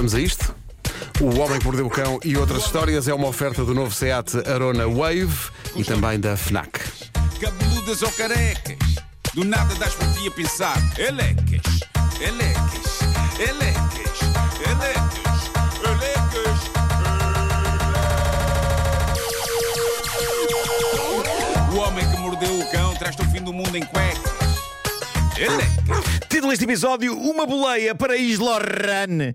vamos a isto. O Homem que Mordeu o Cão e outras histórias é uma oferta do novo SEAT Arona Wave e também da FNAC. Cabeludas ou carecas, do nada das por ti a pensar. Elecas, elecas, elecas, elecas, elecas. O homem que mordeu o cão traz-te o fim do mundo em cuecas. Elecas. Título deste episódio: Uma boleia para Islorran.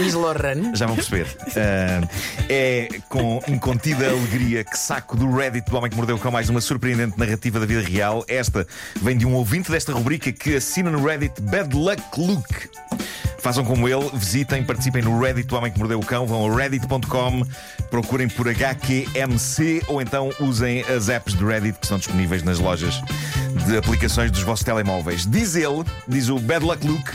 Islorran. Já vão perceber. Ah, é com incontida alegria que saco do Reddit do Homem que Mordeu Cão mais uma surpreendente narrativa da vida real. Esta vem de um ouvinte desta rubrica que assina no Reddit Bad Luck Luke. Façam como ele, visitem, participem no Reddit do Homem que Mordeu o Cão, vão a reddit.com, procurem por HQMC ou então usem as apps do Reddit que estão disponíveis nas lojas de aplicações dos vossos telemóveis. Diz ele, diz o Bad Luck Luke,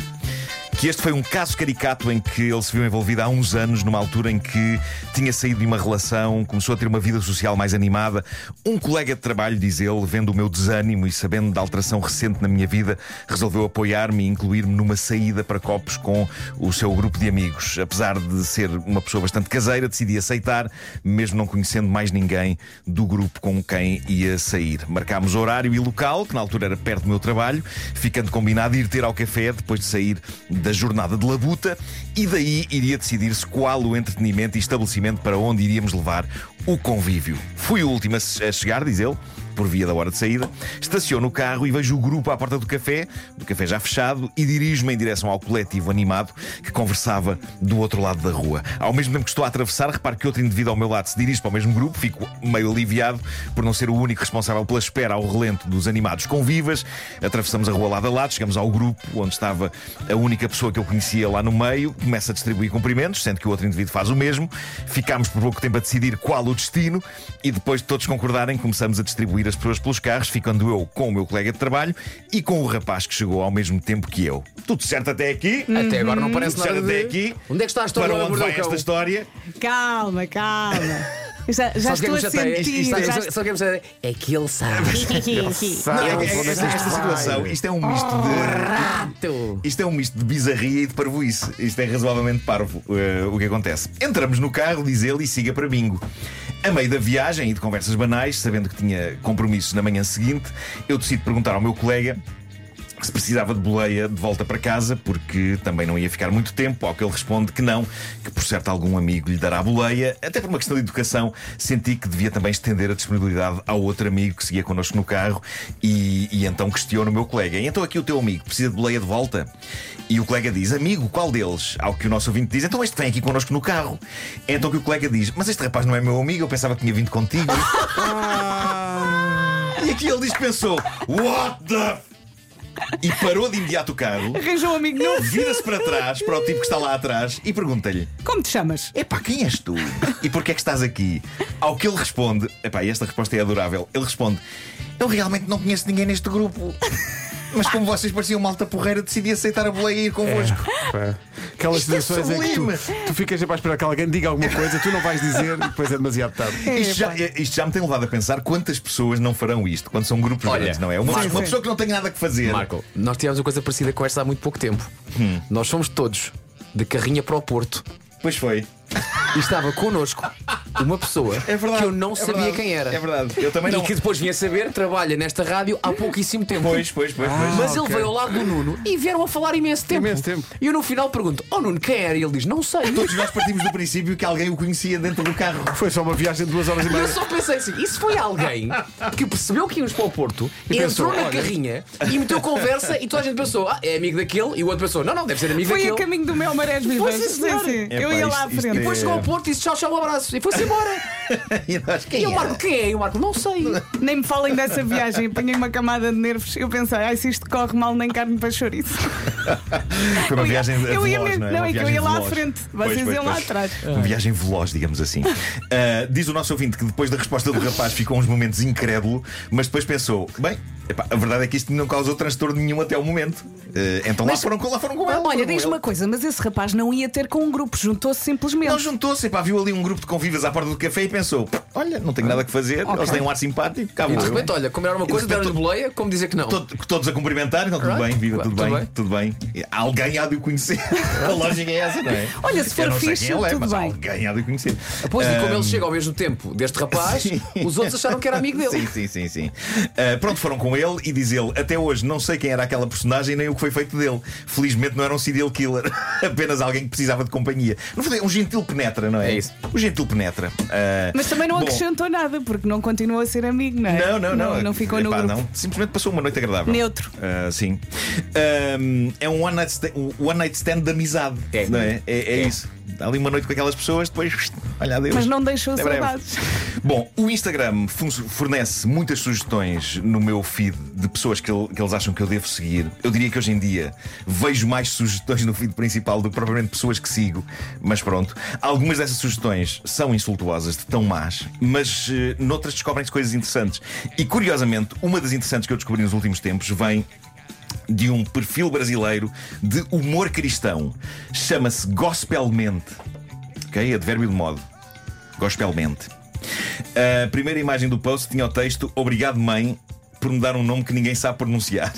que este foi um caso caricato em que ele se viu envolvido há uns anos, numa altura em que tinha saído de uma relação, começou a ter uma vida social mais animada. Um colega de trabalho, diz ele, vendo o meu desânimo e sabendo da alteração recente na minha vida, resolveu apoiar-me e incluir-me numa saída para copos com o seu grupo de amigos. Apesar de ser uma pessoa bastante caseira, decidi aceitar, mesmo não conhecendo mais ninguém do grupo com quem ia sair. Marcámos horário e local, que na altura era perto do meu trabalho, ficando combinado ir ter ao café depois de sair da jornada de labuta e daí iria decidir-se qual o entretenimento e estabelecimento para onde iríamos levar o convívio. Fui o último a chegar, diz ele, por via da hora de saída, estaciono o carro e vejo o grupo à porta do café, do café já fechado, e dirijo-me em direção ao coletivo animado que conversava do outro lado da rua. Ao mesmo tempo que estou a atravessar, reparo que outro indivíduo ao meu lado se dirige para o mesmo grupo, fico meio aliviado por não ser o único responsável pela espera ao relento dos animados convivas. Atravessamos a rua lado a lado, chegamos ao grupo onde estava a única pessoa que eu conhecia lá no meio, começa a distribuir cumprimentos, sendo que o outro indivíduo faz o mesmo. Ficámos por pouco tempo a decidir qual o destino e depois de todos concordarem, começamos a distribuir as pessoas pelos carros, ficando eu com o meu colega de trabalho e com o rapaz que chegou ao mesmo tempo que eu. Tudo certo até aqui? Até agora não parece Tudo nada certo de... até aqui? Onde é que está a história Para onde vai esta história? Calma, calma. Já, já é estou a sentir. O que é que? É que ele sabe. É esta, situação, isto é um misto de. Rato. Isto é um misto de bizarria e de parvoíce. Isto é razoavelmente parvo eh, o que acontece. Entramos no carro, diz ele, e siga para bingo. A meio da viagem e de conversas banais, sabendo que tinha compromissos na manhã seguinte, eu decido perguntar ao meu colega se precisava de boleia de volta para casa, porque também não ia ficar muito tempo, ao que ele responde que não, que por certo algum amigo lhe dará a boleia. Até por uma questão de educação, senti que devia também estender a disponibilidade ao outro amigo que seguia connosco no carro e, e então questiono o meu colega. E então aqui o teu amigo precisa de boleia de volta? E o colega diz, amigo, qual deles? Ao que o nosso ouvinte diz, então este vem aqui connosco no carro. Então que o colega diz, mas este rapaz não é meu amigo, eu pensava que tinha vindo contigo. e aqui ele dispensou, what the... f-" E parou de imediato o carro, Arranjou um amigo novo. vira-se para trás, para o tipo que está lá atrás, e pergunta-lhe: Como te chamas? Epá, quem és tu? E porquê é que estás aqui? Ao que ele responde: Epá, esta resposta é adorável. Ele responde: Eu realmente não conheço ninguém neste grupo. Mas como vocês pareciam malta porreira, decidi aceitar a boleia e ir convosco. Pá, Aquelas Isto é situações em que tu, sublime. tu ficas sempre à espera que alguém diga alguma coisa, tu não vais dizer, depois é demasiado tarde. Isto já, isto já me tem levado a pensar quantas pessoas não farão isto quando são grupos Olha, grandes, não é? Uma, Marco. uma pessoa que não tem nada que fazer. Marco, nós tivemos uma coisa parecida com esta há muito pouco tempo. Hum. Nós fomos todos de carrinha para o Porto Pois foi. e estava connosco uma pessoa É verdade. que eu não é sabia verdade, quem era. É verdade. Eu também E não. que depois vinha saber, trabalha nesta rádio há pouquíssimo tempo. Pois, pois, pois, pois. Mas ok. ele veio ao lado do Nuno e vieram a falar imenso tempo. Imenso tempo. E eu no final pergunto: Oh Nuno, quem era? E ele diz: Não sei. Todos nós partimos do princípio que alguém o conhecia dentro do carro. Foi só uma viagem de duas horas e E eu meia. só pensei assim: isso foi alguém que percebeu que íamos para o Porto, E entrou pensou, na olha. carrinha e meteu conversa e toda a gente pensou: Ah, é amigo daquele. E o outro pensou: Não, não, deve ser amigo Foi a daquele. caminho do meu Marés Foi, Vivas. sim, senhora. Eu ia lá à frente. Depois chegou ao Porto e disse tchau, tchau, um abraço. E foi-se embora. E nós, quem E o era? Marco, quem é? E o Marco, não sei. Nem me falem dessa viagem, apanhei uma camada de nervos. Eu pensei, ai, se isto corre mal, nem carne para chouriço. Foi uma Eu ia- viagem eu ia veloz, não é? não, é que eu viagem ia lá à veloz. frente, vocês pois, iam lá pois. atrás. Uma viagem veloz, digamos assim. Ah, diz o nosso ouvinte que depois da resposta do rapaz ficou uns momentos incrédulo, mas depois pensou: bem, epá, a verdade é que isto não causou transtorno nenhum até o momento. Ah, então lá, Mas- foram, com- lá foram com ele. Olha, foram ele. uma coisa, mas esse rapaz não ia ter com um grupo, juntou-se simplesmente. Não juntou-se, viu ali um grupo de convivas à porta porta do café e pensou: olha, não tenho nada que fazer, eles têm um ar simpático, cá E de repente, olha, combinar uma coisa, deram-lhe boleia, como dizer que não. Todo- todos a cumprimentar, então tudo Right. bem, viva, tudo, Tudo bem, tudo bem. Alguém há de o conhecer. a lógica é essa, não é? Olha, se for não fixe, é, tudo mas bem. alguém há de o conhecer. Pois, e como ele chega ao mesmo tempo deste rapaz, os outros acharam que era amigo dele. Sim, sim, sim, sim. Ah, pronto, foram com ele e diz ele: Até hoje não sei quem era aquela personagem nem o que foi feito dele. Felizmente não era um serial killer, apenas alguém que precisava de companhia. No fundo, é um gentil penetra, não é? É isso. O gentil penetra. Ah, Mas também não bom, acrescentou nada, porque não continuou a ser amigo, não é? Não, não, não. Não, ficou no Epá, grupo. não. Simplesmente passou uma noite agradável. Neutro. Ah, sim. Ahm, é um one night, stand, um one night stand de amizade. É. Não é? É, é É. isso. Dá ali uma noite com aquelas pessoas, depois, olha, adeus. Mas não deixou Até breve. saudades. Bom, o Instagram fornece muitas sugestões no meu feed de pessoas que, ele- que eles acham que eu devo seguir. Eu diria que hoje em dia vejo mais sugestões no feed principal do que propriamente pessoas que sigo. Mas pronto, algumas dessas sugestões são de tão más, mas eh, noutras descobrem-se coisas interessantes. E curiosamente, uma das interessantes que eu descobri nos últimos tempos vem de um perfil brasileiro de humor cristão. Chama-se Gospelmente. Ok? Advérbio de modo. Gospelmente. A primeira imagem do post tinha o texto Obrigado, mãe, por me dar um nome que ninguém sabe pronunciar.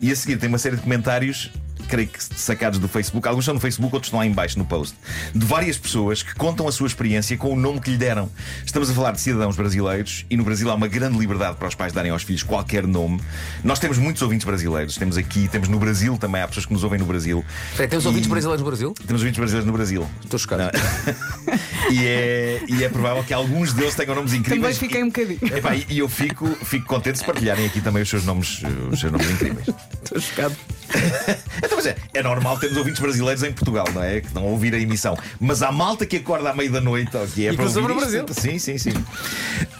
E a seguir tem uma série de comentários. Creio que sacados do Facebook, alguns são no Facebook, outros estão lá em baixo no post, de várias pessoas que contam a sua experiência com o nome que lhe deram. Estamos a falar de cidadãos brasileiros e no Brasil há uma grande liberdade para os pais darem aos filhos qualquer nome. Nós temos muitos ouvintes brasileiros, temos aqui, temos no Brasil também, há pessoas que nos ouvem no Brasil. Espera, temos ouvintes E- brasileiros no Brasil? Temos ouvintes brasileiros no Brasil. Estou chocado. E é, e é provável que alguns deles tenham nomes Também incríveis. fiquei um bocadinho. Epá, e e eu fico, fico contente se partilharem aqui também os seus nomes, os seus nomes incríveis. Estou chocado. Então, mas é, é normal termos ouvintes brasileiros em Portugal, não é? Que estão a ouvir a emissão. Mas há malta que acorda à meia da noite, ou que é E para ouvir no isto. Sim, sim, sim.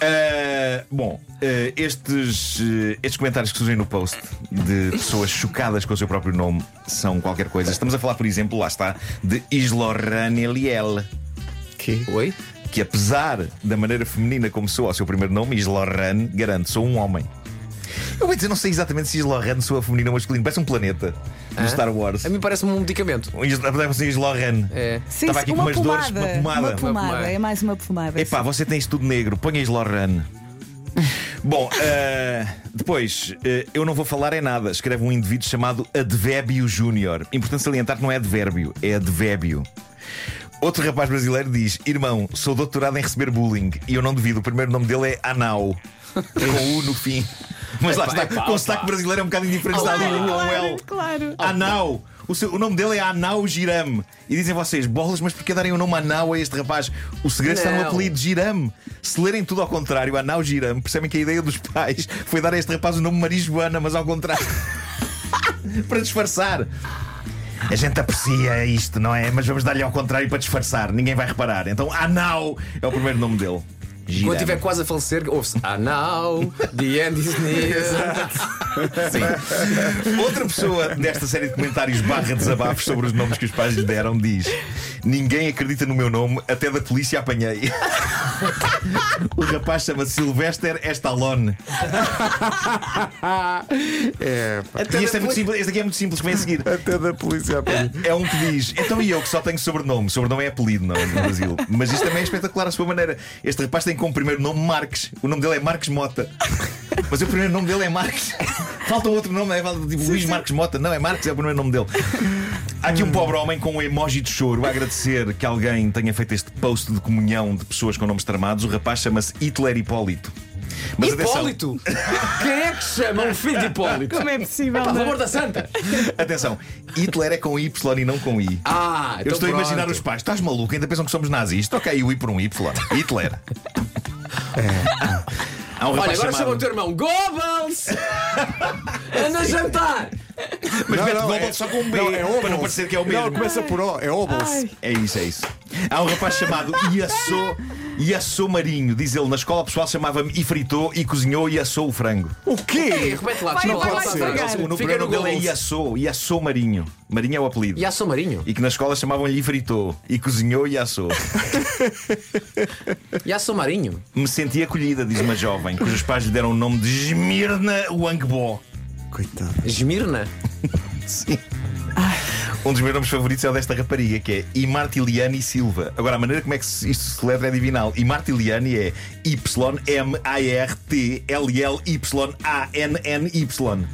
Ah, bom, ah, estes, eh, estes comentários que surgem no post de pessoas chocadas com o seu próprio nome são qualquer coisa. Estamos a falar, por exemplo, lá está, de Islorran Oi? que apesar da maneira feminina como soa ao seu primeiro nome, Islorran, garante, sou um homem. Eu vou dizer, não sei exatamente se Islorran soa feminino ou masculino, parece um planeta no Hã? Star Wars. A mim parece-me um medicamento. Um Isla- Deve ser Islorran. É. Sim, Estava aqui com uma umas dores, pomada. uma pomada. Uma pomada. Uma pomada. É mais uma pomada. Epá, você tem isto tudo negro, ponha Islorran. Bom, eh, depois, eh, eu não vou falar é nada. Escreve um indivíduo chamado Advébio Júnior. Importante salientar que não é advérbio, é advébio. Outro rapaz brasileiro diz: Irmão, sou doutorado em receber bullying e eu não duvido, o primeiro nome dele é Anau, com U no fim. Mas lá está, com o sotaque brasileiro é um bocado indiferente. ou um L. claro, claro. Anau. O, seu- o nome dele é Anau Girame. E dizem vocês, bolas, mas porquê darem o nome Anau a este rapaz? O segredo está no Não. apelido Girame. Se lerem tudo ao contrário, Anau Girame, percebem que a ideia dos pais foi dar a este rapaz o nome Marijuana, mas ao contrário. para disfarçar. A gente aprecia isto, não é? Mas vamos dar-lhe ao contrário para disfarçar. Ninguém vai reparar. Então, Anau é o primeiro nome dele. Quando estiver quase a falecer, ouve-se Ah, now, the end is near. Sim. Outra pessoa desta série de comentários barra desabafos sobre os nomes que os pais lhe deram diz: Ninguém acredita no meu nome, até da polícia apanhei. o rapaz chama-se Sylvester Stallone. É. E este, é muito simples, este aqui é muito simples, que vem a seguir. Até da polícia apanha. É um que diz: Então e eu que só tenho sobrenome? Sobrenome é apelido não, é? no Brasil. Mas isto também é espetacular à sua maneira. Este rapaz tem como primeiro nome Marques. O nome dele é Marques Mota. Mas o primeiro nome dele é Marques. Falta um outro nome, é tipo Luís Marques Mota. Não, é Marques, é o primeiro nome dele. Há aqui um pobre homem com um emoji de choro a agradecer que alguém tenha feito este post de comunhão de pessoas com nomes tramados. O rapaz chama-se Hitler Hipólito. Mas atenção, Hipólito! Quem é que chama um filho de Hipólito? Como é possível? Pá, não é? favor da santa! atenção, Hitler é com Y e não com I. Ah, Eu então estou a imaginar pronto. os pais. Estás maluco? Ainda pensam que somos nazis? Ok, o I por um Y. Hitler. Há um Olha, agora chama o teu irmão Goebbels! Anda a jantar! Mas Não, mete não, Goebbels é- só com um B não, é para Obels. não parecer que é o mesmo. Não, começa por O, é Obels. É isso, é isso. Há um rapaz chamado Iassou, Iassou Marinho. Diz ele, na escola o pessoal chamava-me e fritou e cozinhou e assou o frango. O quê? repete lá, Vai, desculpa vai, lá, vai bem. O nome dele é. Iassou, Iassou Marinho. Marinho é o apelido. E a São Marinho? E que na escola chamavam-lhe e fritou e cozinhou e assou. E a São Marinho? Me senti acolhida, diz uma jovem, cujos pais lhe deram o nome de Esmirna Wangbo. Coitado. Esmirna? Sim. Um dos meus nomes favoritos é o desta rapariga, que é Imartiliani Silva. Agora, a maneira como é que isto se celebra é divinal. Imartiliani é Y-M-A-R-T-L-L-Y-A-N-N-Y.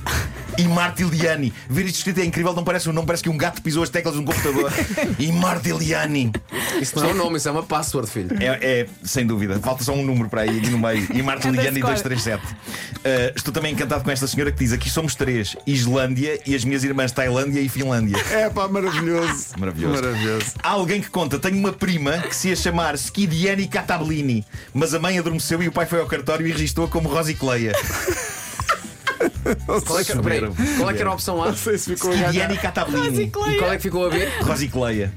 Imartiliani. Ver isto escrito é incrível, não parece um nome, parece que um gato pisou as teclas de um computador. Imartiliani. Isso não é um nome, isso é uma password, filho. É, é, sem dúvida. Falta só um número para aí no meio. E score. 237. Uh, estou também encantado com esta senhora que diz: aqui somos três: Islândia e as minhas irmãs Tailândia e Finlândia. É pá, maravilhoso. Maravilhoso. Maravilhoso. Há alguém que conta: tenho uma prima que se ia chamar Skidiani Catablini, mas a mãe adormeceu e o pai foi ao cartório e registrou como Rosicleia. Qual é que, peraí, qual é que era a opção A? Não sei se ficou a. Catablini. E qual é que ficou a B? Rosicleia.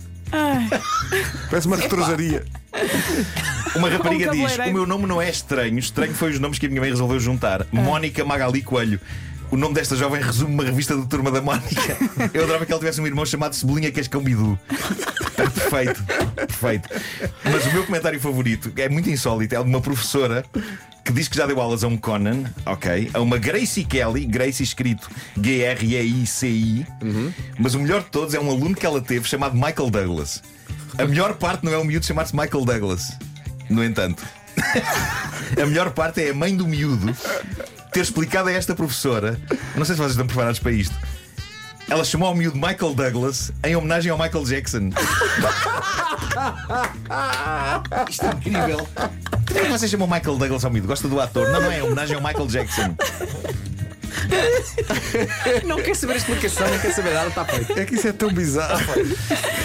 Parece uma retrosaria. Uma rapariga Um diz. O meu nome não é estranho, estranho foi os nomes que a minha mãe resolveu juntar. Mónica Magali Coelho. O nome desta jovem resume uma revista do Turma da Mónica. Eu adorava que ela tivesse um irmão chamado Cebolinha Cascão Bidu. Perfeito, perfeito. Mas o meu comentário favorito é muito insólito. É de uma professora que diz que já deu aulas a um Conan, ok? A uma Gracie Kelly, Gracie escrito G-R-E-I-C-I. Mas o melhor de todos é um aluno que ela teve chamado Michael Douglas. A melhor parte não é o miúdo chamar-se Michael Douglas. No entanto, a melhor parte é a mãe do miúdo ter explicado a esta professora. Não sei se vocês estão preparados para isto. Ela chamou ao miúdo Michael Douglas em homenagem ao Michael Jackson. Isto é incrível. Por que você chamou Michael Douglas ao miúdo? Gosta do ator? Não, não é, é homenagem ao Michael Jackson. Não quer saber a explicação, não quer saber nada, está feito. É que isso é tão bizarro.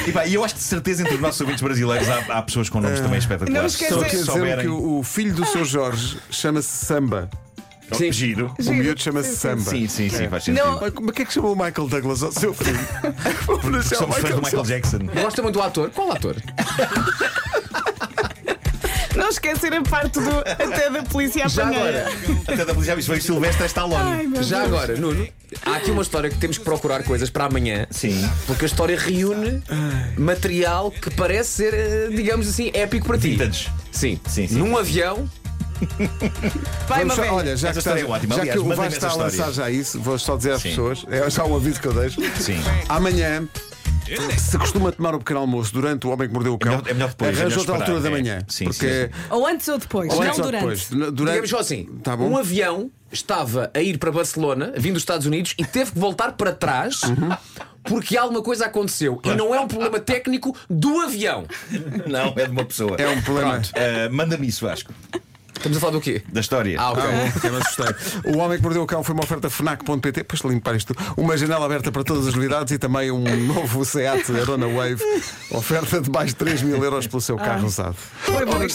E, pá, e eu acho que de certeza entre os nossos ouvintes brasileiros há, há pessoas com nomes também espetaculares. Não esquece- Só Só que Se dizer souberem. que o, o filho do seu Jorge chama-se Samba. Sim. Giro. O miúdo chama-se Samba. Sim, sim, sim, faz sentido. Não. Mas como é que é que chamou o Michael Douglas ao seu filho? Vamos deixar o Somos fãs do Michael Jackson. Gosta muito do ator? Qual ator? Não esquecer a parte do até da polícia Já apanheira. agora, Até da polícia foi Silvestre Ai, Stallone. meu já Deus. agora, Nuno, há aqui uma história que temos que procurar coisas para amanhã. Sim. Porque a história reúne material que parece ser, eh, digamos assim, épico para ti. Vintage. Sim. Sim, sim. Num avião, Vai, Vamos só- olha, já Essa que, estás- é ótima. já Aliás, que o Vasco está a lançar história. já isso, vou só dizer às Sim. pessoas, é já um aviso que eu deixo. Sim. Amanhã, se costuma tomar o pequeno almoço durante o Homem que Mordeu o Cão, melhor- é melhor depois, é arranja melhor outra altura da é. manhã. Sim, porque sim, Ou antes ou depois, ou não ou durante. depois. Durante... digamos só assim: Tá bom. um avião estava a ir para Barcelona, vindo dos Estados Unidos, e teve que voltar para trás. Porque alguma coisa aconteceu e não é um problema técnico do avião. Não, é de uma pessoa. É um problema. Ah, Manda-me isso, Vasco. Estamos a falar do quê? Da história. Ah, ok. Ah, me assustei. O Homem que Mordeu o Cão foi uma oferta FNAC.pt, de limpar isto, uma janela aberta para todas as novidades e também um novo Seat Arona Wave, oferta de mais de 3 mil euros pelo seu carro usado. Foi bom isto.